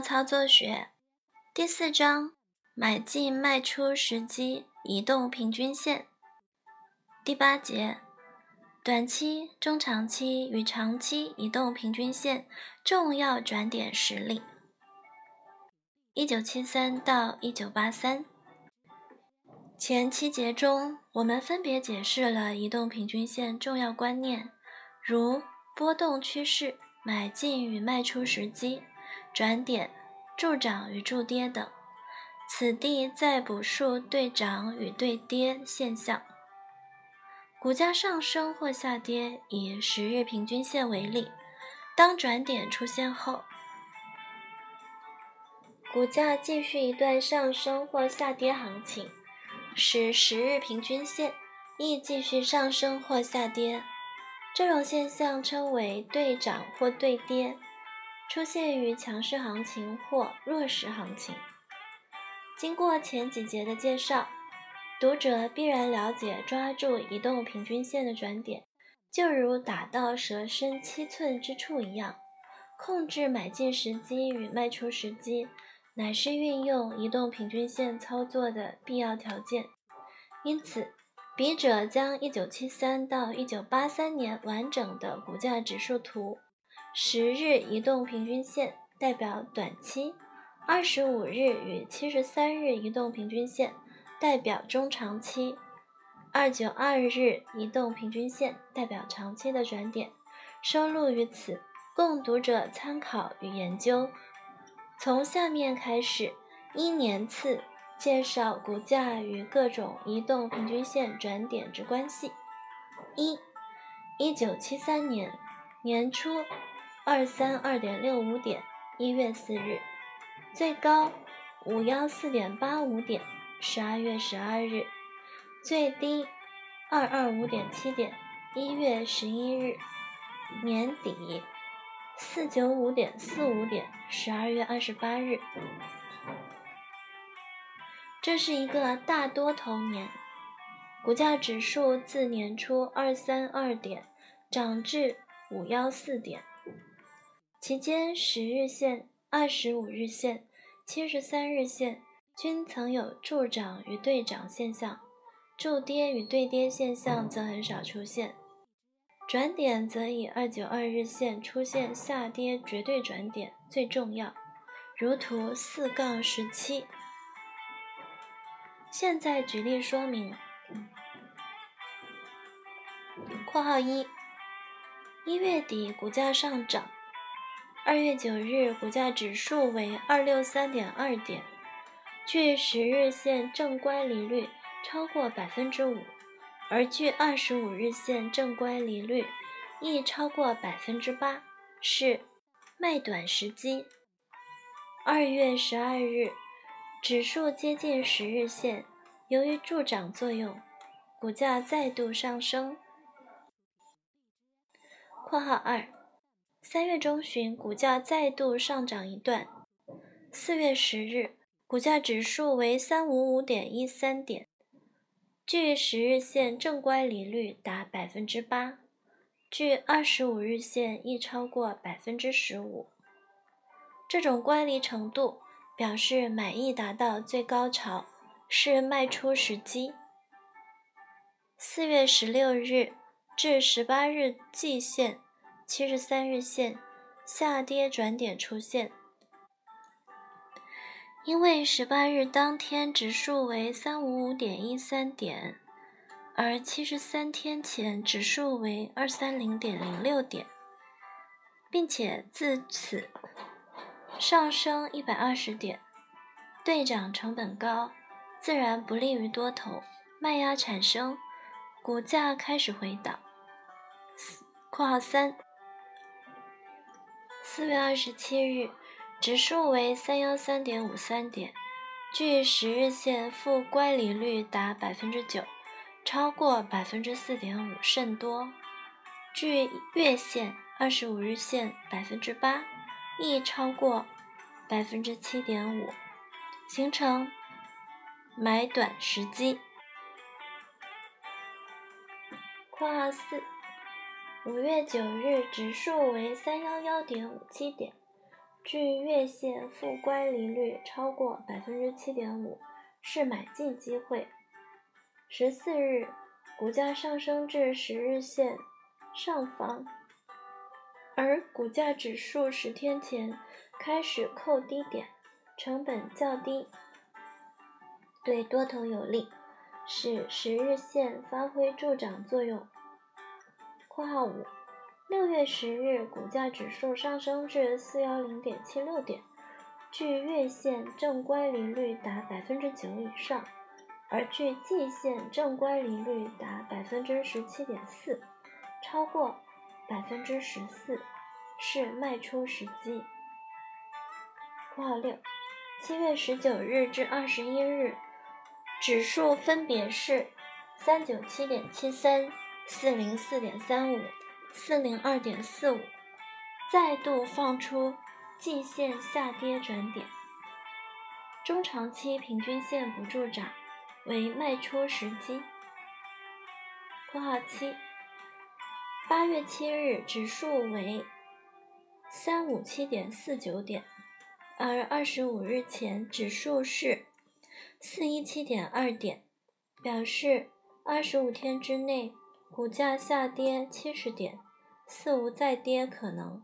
操作学第四章：买进卖出时机，移动平均线。第八节：短期、中长期与长期移动平均线重要转点实例。一九七三到一九八三。前七节中，我们分别解释了移动平均线重要观念，如波动趋势、买进与卖出时机。转点、助涨与助跌等，此地再补述对涨与对跌现象。股价上升或下跌，以十日平均线为例，当转点出现后，股价继续一段上升或下跌行情，使十日平均线亦继续上升或下跌，这种现象称为对涨或对跌。出现于强势行情或弱势行情。经过前几节的介绍，读者必然了解抓住移动平均线的转点，就如打到蛇身七寸之处一样。控制买进时机与卖出时机，乃是运用移动平均线操作的必要条件。因此，笔者将1973到1983年完整的股价指数图。十日移动平均线代表短期，二十五日与七十三日移动平均线代表中长期，二九二日移动平均线代表长期的转点，收录于此，供读者参考与研究。从下面开始，一年次介绍股价与各种移动平均线转点之关系。一，一九七三年年初。二三二点六五点，一月四日，最高五幺四点八五点，十二月十二日，最低二二五点七点，一月十一日，年底四九五点四五点，十二月二十八日。这是一个大多头年，股价指数自年初二三二点涨至五幺四点。期间，十日线、二十五日线、七十三日线均曾有助涨与对涨现象，助跌与对跌现象则很少出现。转点则以二九二日线出现下跌绝对转点最重要，如图四杠十七。现在举例说明。括号一，一月底股价上涨。二月九日，股价指数为二六三点二点，距十日线正乖离率超过百分之五，而距二十五日线正乖离率亦超过百分之八，是卖短时机。二月十二日，指数接近十日线，由于助涨作用，股价再度上升。括号二。三月中旬，股价再度上涨一段。四月十日，股价指数为三五五点一三点，距十日线正乖离率达百分之八，距二十五日线亦超过百分之十五。这种乖离程度表示买意达到最高潮，是卖出时机。四月十六日至十八日季线。七十三日线下跌转点出现，因为十八日当天指数为三五五点一三点，而七十三天前指数为二三零点零六点，并且自此上升一百二十点，对涨成本高，自然不利于多头，卖压产生，股价开始回档。括号三。四月二十七日，指数为三幺三点五三点，距十日线负乖离率达百分之九，超过百分之四点五甚多。距月线二十五日线百分之八，亦超过百分之七点五，形成买短时机。括号四。五月九日，指数为三幺幺点五七点，距月线负乖离率超过百分之七点五，是买进机会。十四日，股价上升至十日线上方，而股价指数十天前开始扣低点，成本较低，对多头有利，使十日线发挥助涨作用。（括号五）六月十日，股价指数上升至四幺零点七六点，距月线正乖离率达百分之九以上，而距季线正乖离率达百分之十七点四，超过百分之十四，是卖出时机。括号六，七月十九日至二十一日，指数分别是三九七点七三、四零四点三五。四零二点四五，再度放出季线下跌转点，中长期平均线不助涨，为卖出时机。括号七，八月七日指数为三五七点四九点，而二十五日前指数是四一七点二点，表示二十五天之内。股价下跌七十点，似无再跌可能，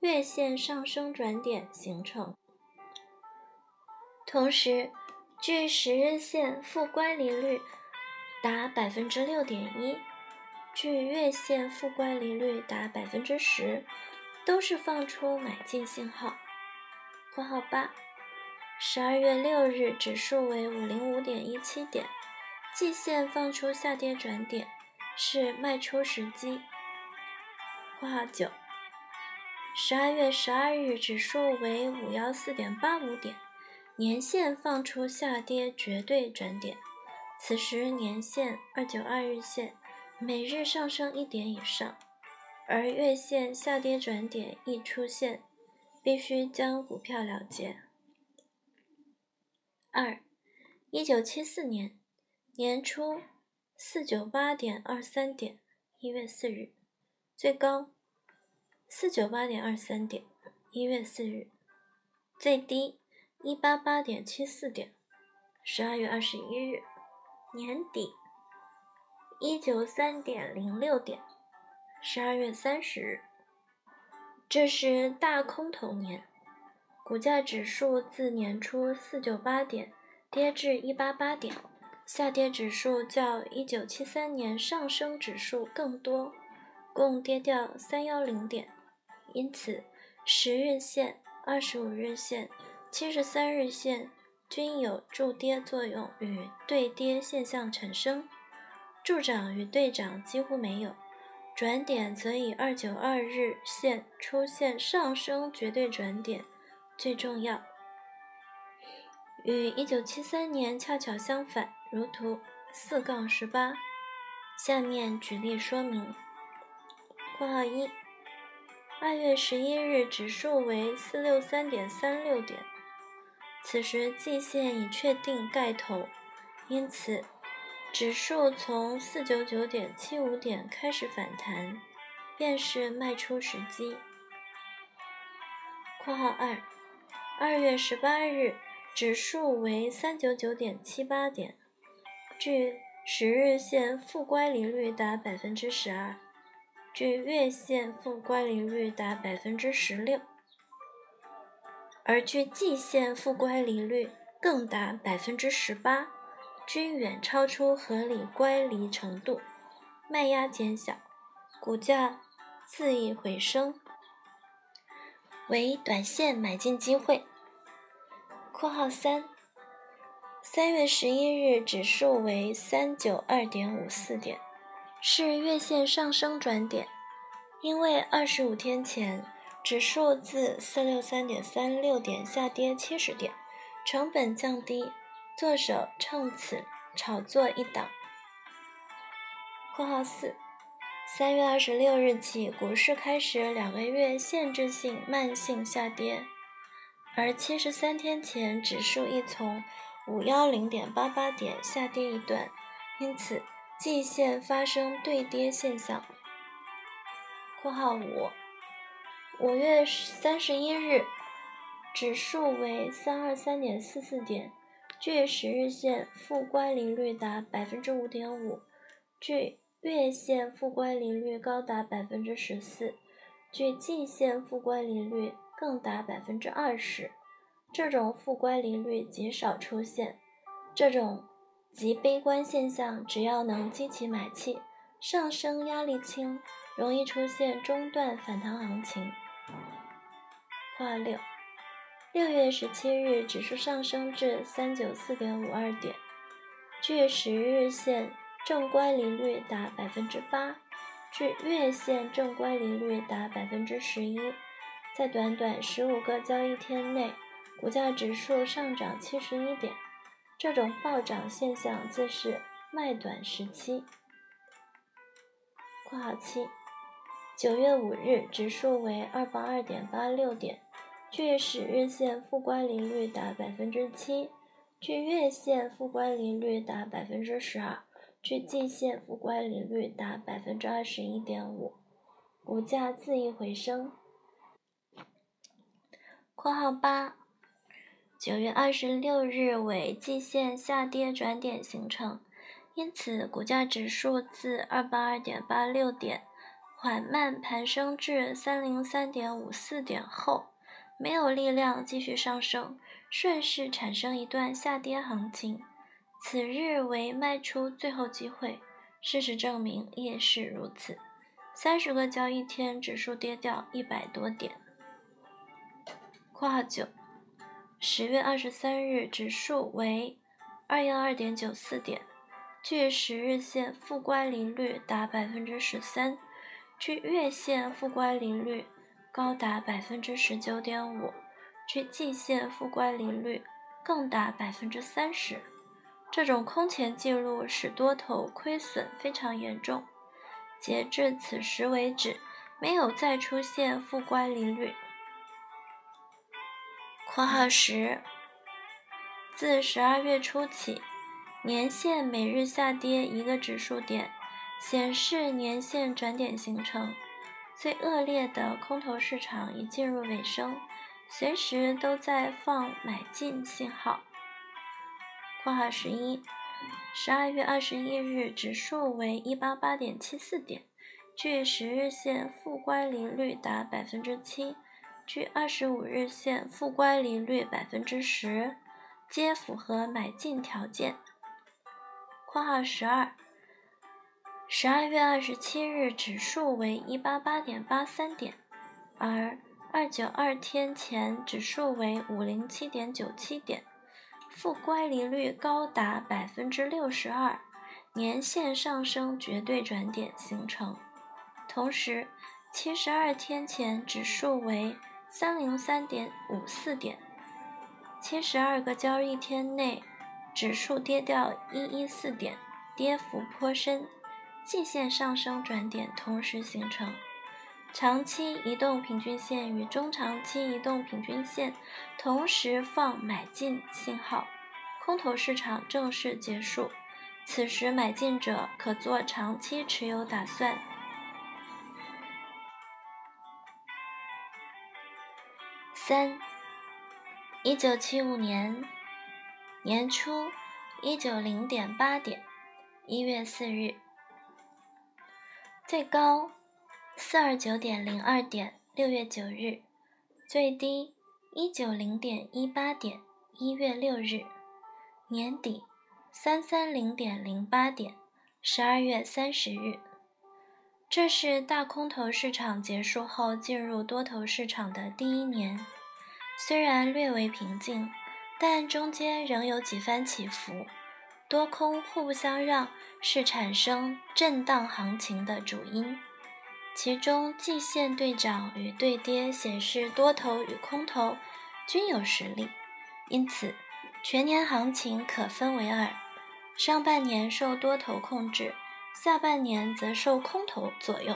月线上升转点形成。同时，距十日线负乖离率达百分之六点一，距月线负乖离率达百分之十，都是放出买进信号。括号八，十二月六日指数为五零五点一七点，季线放出下跌转点。是卖出时机。括号九，十二月十二日指数为五幺四点八五点，年线放出下跌绝对转点，此时年线二九二日线每日上升一点以上，而月线下跌转点一出现，必须将股票了结。二，一九七四年年初。四九八点二三点，一月四日最高；四九八点二三点，一月四日最低；一八八点七四点，十二月二十一日年底；一九三点零六点，十二月三十日。这是大空头年，股价指数自年初四九八点跌至一八八点。下跌指数较一九七三年上升指数更多，共跌掉三幺零点，因此十日线、二十五日线、七十三日线均有助跌作用与对跌现象产生，助涨与对涨几乎没有，转点则以二九二日线出现上升绝对转点最重要，与一九七三年恰巧相反。如图四杠十八，下面举例说明。括号一，二月十一日指数为四六三点三六点，此时季线已确定盖头，因此指数从四九九点七五点开始反弹，便是卖出时机。括号二，二月十八日指数为三九九点七八点。距十日线负乖离率达百分之十二，距月线负乖离率达百分之十六，而距季线负乖离率更达百分之十八，均远超出合理乖离程度，卖压减小，股价自意回升，为短线买进机会。括号三。三月十一日指数为三九二点五四点，是月线上升转点。因为二十五天前指数自四六三点三六点下跌七十点，成本降低，做手趁此炒作一档。括号四，三月二十六日起，股市开始两个月限制性慢性下跌，而七十三天前指数亦从。五幺零点八八点下跌一段，因此季线发生对跌现象。（括号五）五月三十一日，指数为三二三点四四点，距十日线负乖离率达百分之五点五，距月线负乖离率高达百分之十四，距季线负乖离率更达百分之二十。这种负乖离率极少出现，这种极悲观现象，只要能激起买气，上升压力轻，容易出现中断反弹行情。括六。六月十七日，指数上升至三九四点五二点，距十日线正乖离率达百分之八，距月线正乖离率达百分之十一。在短短十五个交易天内，股价指数上涨七十一点，这种暴涨现象自是卖短时期。括号七，九月五日，指数为二八二点八六点。距十日线负乖离率达百分之七，距月线负乖离率达百分之十二，距季线负乖离率达百分之二十一点五，股价恣意回升。括号八，九月二十六日为季线下跌转点形成，因此股价指数自二八二点八六点缓慢攀升至三零三点五四点后。没有力量继续上升，顺势产生一段下跌行情。此日为卖出最后机会，事实证明也是如此。三十个交易天，指数跌掉一百多点。括号九，十月二十三日，指数为二幺二点九四点，距十日线负乖离率达百分之十三，距月线负乖离率。高达百分之十九点五，距季线负乖离率更达百分之三十。这种空前记录使多头亏损非常严重。截至此时为止，没有再出现负乖离率。括号十，自十二月初起，年线每日下跌一个指数点，显示年线转点形成。最恶劣的空头市场已进入尾声，随时都在放买进信号。括号十一，十二月二十一日，指数为一八八点七四点，距十日线负乖离率达百分之七，距二十五日线负乖离率百分之十，皆符合买进条件。括号十二。十二月二十七日，指数为一八八点八三点，而二九二天前指数为五零七点九七点，负乖离率高达百分之六十二，年线上升绝对转点形成。同时，七十二天前指数为三零三点五四点，七十二个交易天内指数跌掉一一四点，跌幅颇深。季线上升转点同时形成，长期移动平均线与中长期移动平均线同时放买进信号，空头市场正式结束。此时买进者可做长期持有打算。三，一九七五年年初，一九零点八点，一月四日。最高四二九点零二点，六月九日；最低一九零点一八点，一月六日；年底三三零点零八点，十二月三十日。这是大空头市场结束后进入多头市场的第一年，虽然略为平静，但中间仍有几番起伏。多空互不相让是产生震荡行情的主因，其中季线对涨与对跌显示多头与空头均有实力，因此全年行情可分为二：上半年受多头控制，下半年则受空头左右。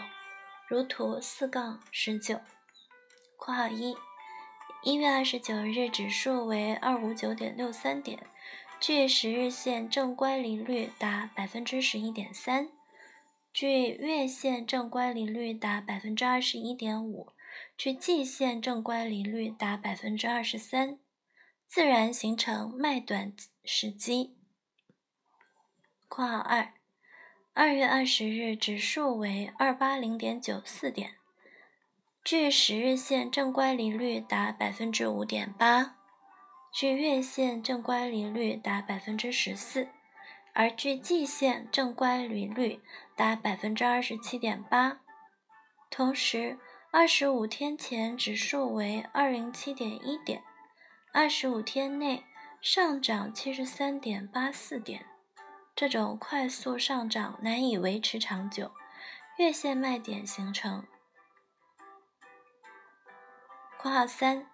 如图四杠十九（括号一）。一月二十九日指数为二五九点六三点。距十日线正乖离率达百分之十一点三，距月线正乖离率达百分之二十一点五，距季线正乖离率达百分之二十三，自然形成卖短时机。括号二，二月二十日指数为二八零点九四点，距十日线正乖离率达百分之五点八，距月线正乖离率达百分之十四，而距季线正乖离率达百分之二十七点八。同时，二十五天前指数为二零七点一点，二十五天内上涨七十三点八四点。这种快速上涨难以维持长久，月线卖点形成。括号三，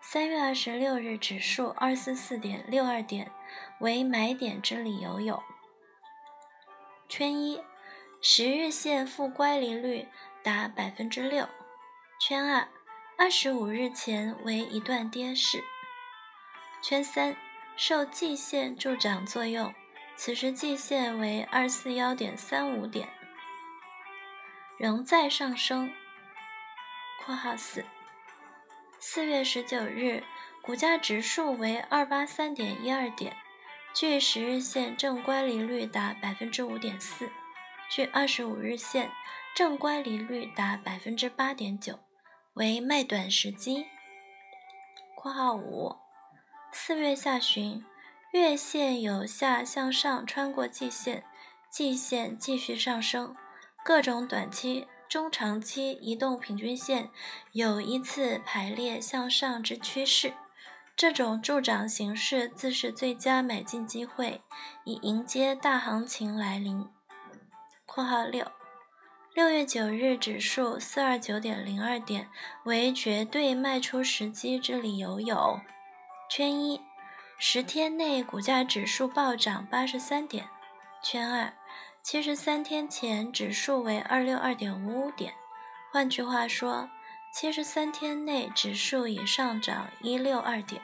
三月二十六日指数二四四点六二点为买点之理由有：圈一，十日线负乖离率达百分之六；圈二，二十五日前为一段跌势；圈三，受季线助涨作用。此时季线为二四幺点三五点，仍在上升。括号四，四月十九日股价指数为二八三点一二点，距十日线正乖离率达百分之五点四，距二十五日线正乖离率达百分之八点九，为卖短时机。括号五，四月下旬。月线有下向上穿过季线，季线继续上升，各种短期、中长期移动平均线有依次排列向上之趋势。这种助涨形式自是最佳买进机会，以迎接大行情来临。括号六，六月九日指数四二九点零二点为绝对卖出时机之理由有：圈一。十天内股价指数暴涨八十三点，圈二，七十三天前指数为二六二点五五点，换句话说，七十三天内指数已上涨一六二点，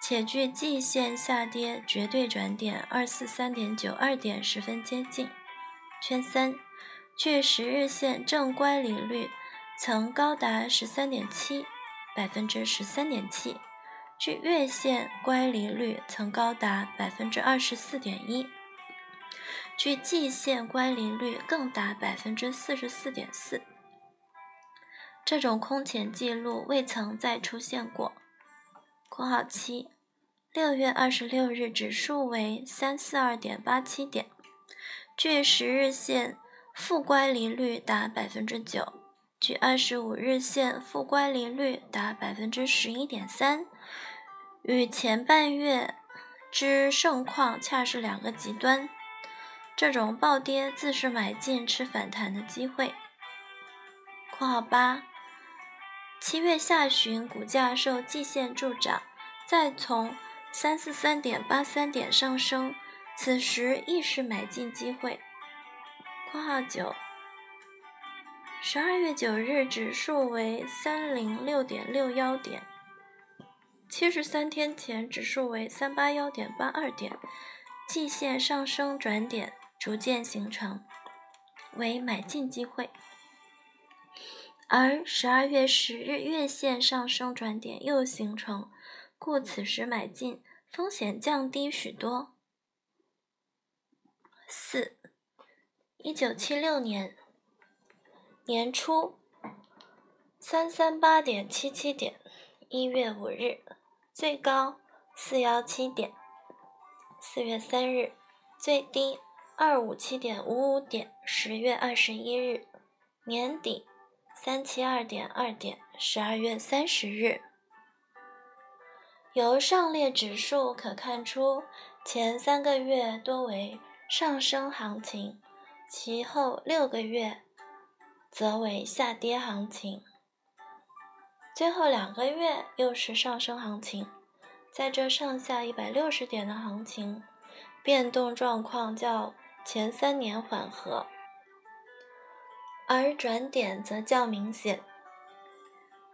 且距季线下跌绝对转点二四三点九二点十分接近。圈三，距十日线正乖离率曾高达十三点七，百分之十三点七。距月线乖离率曾高达百分之二十四点一，距季线乖离率更达百分之四十四点四。这种空前记录未曾再出现过。括号七，六月二十六日指数为三四二点八七点，距十日线负乖离率达百分之九，距二十五日线负乖离率达百分之十一点三。与前半月之盛况恰是两个极端，这种暴跌自是买进吃反弹的机会。括号八，七月下旬股价受季线助涨，再从三四三点八三点上升，此时亦是买进机会。括号九，十二月九日指数为三零六点六幺点。七十三天前，指数为三八幺点八二点，季线上升转点逐渐形成，为买进机会。而十二月十日月线上升转点又形成，故此时买进风险降低许多。四，一九七六年年初，三三八点七七点，一月五日。最高四幺七点，四月三日最低二五七点五五点，十月二十一日年底三七二点二点，十二月三十日。由上列指数可看出，前三个月多为上升行情，其后六个月则为下跌行情。最后两个月又是上升行情，在这上下一百六十点的行情，变动状况较前三年缓和，而转点则较明显。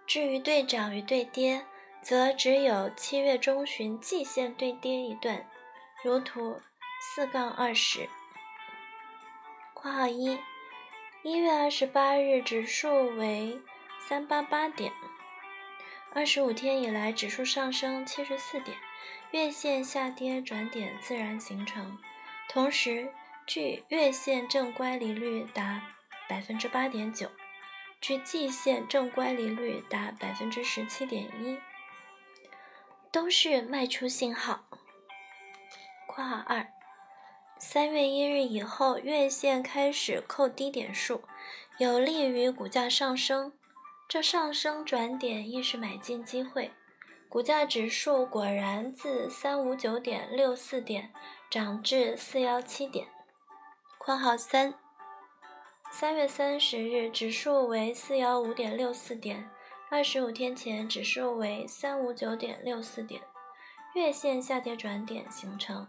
至于对涨与对跌，则只有七月中旬季线对跌一段，如图四杠二十。括号一，一月二十八日指数为。三八八点。二十五天以来，指数上升七十四点，月线下跌转点自然形成。同时，距月线正乖离率达百分之八点九，距季线正乖离率达百分之十七点一，都是卖出信号。括号二，三月一日以后，月线开始扣低点数，有利于股价上升。这上升转点亦是买进机会，股价指数果然自三五九点六四点涨至四幺七点。括号三，三月三十日指数为四幺五点六四点，二十五天前指数为三五九点六四点，月线下跌转点形成。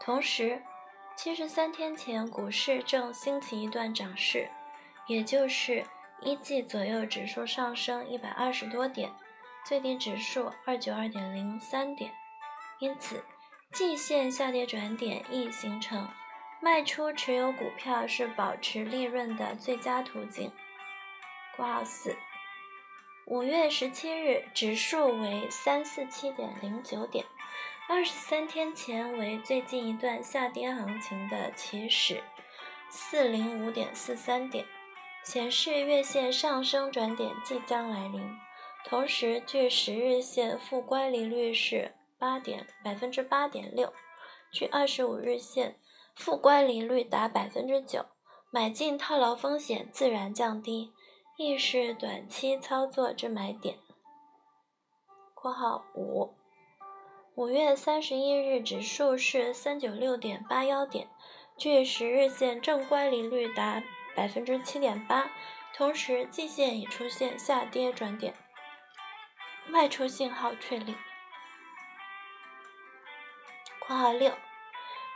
同时，七十三天前股市正兴起一段涨势，也就是。一季左右，指数上升一百二十多点，最低指数二九二点零三点，因此季线下跌转点易形成，卖出持有股票是保持利润的最佳途径。括号四，五月十七日指数为三四七点零九点，二十三天前为最近一段下跌行情的起始，四零五点四三点。显示月线上升转点即将来临，同时距十日线负乖离率是八点百分之八点六，距二十五日线负乖离率达百分之九，买进套牢风险自然降低，亦是短期操作之买点。括号五，五月三十一日指数是三九六点八幺点，距十日线正乖离率达。百分之七点八，同时季线已出现下跌转点，卖出信号确立。括号六，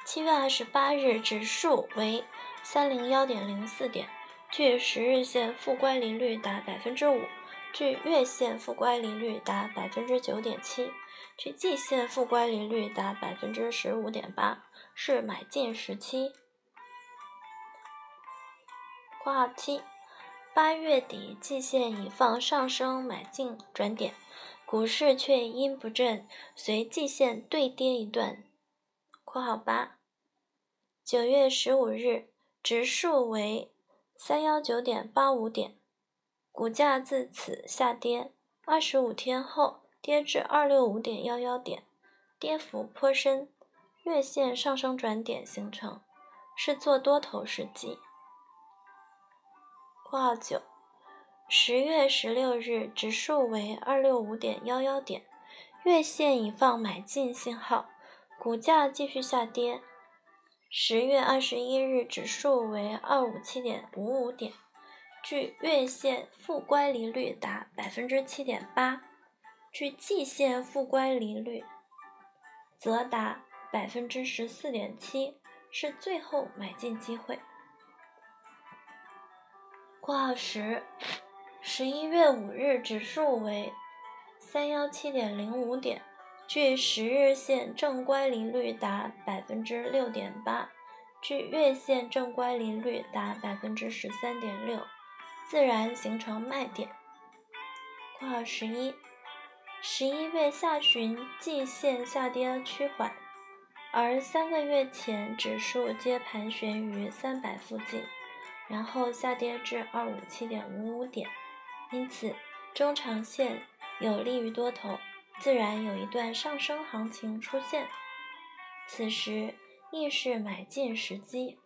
七月二十八日指数为三零幺点零四点，距十日线负乖离率达百分之五，距月线负乖离率达百分之九点七，距季线负乖离率达百分之十五点八，是买进时期。括号七，八月底季线已放上升买进转点，股市却因不振随季线对跌一段。括号八，九月十五日指数为三幺九点八五点，股价自此下跌，二十五天后跌至二六五点幺幺点，跌幅颇深，月线上升转点形成，是做多头时机。括号九，十月十六日指数为二六五点幺幺点，月线已放买进信号，股价继续下跌。十月二十一日指数为二五七点五五点，距月线负乖离率达百分之七点八，距季线负乖离率则达百分之十四点七，是最后买进机会。括号十，十一月五日指数为三幺七点零五点，距十日线正乖离率达百分之六点八，距月线正乖离率达百分之十三点六，自然形成卖点。括号十一，十一月下旬季线下跌趋缓，而三个月前指数皆盘旋于三百附近。然后下跌至二五七点五五点，因此中长线有利于多头，自然有一段上升行情出现，此时亦是买进时机。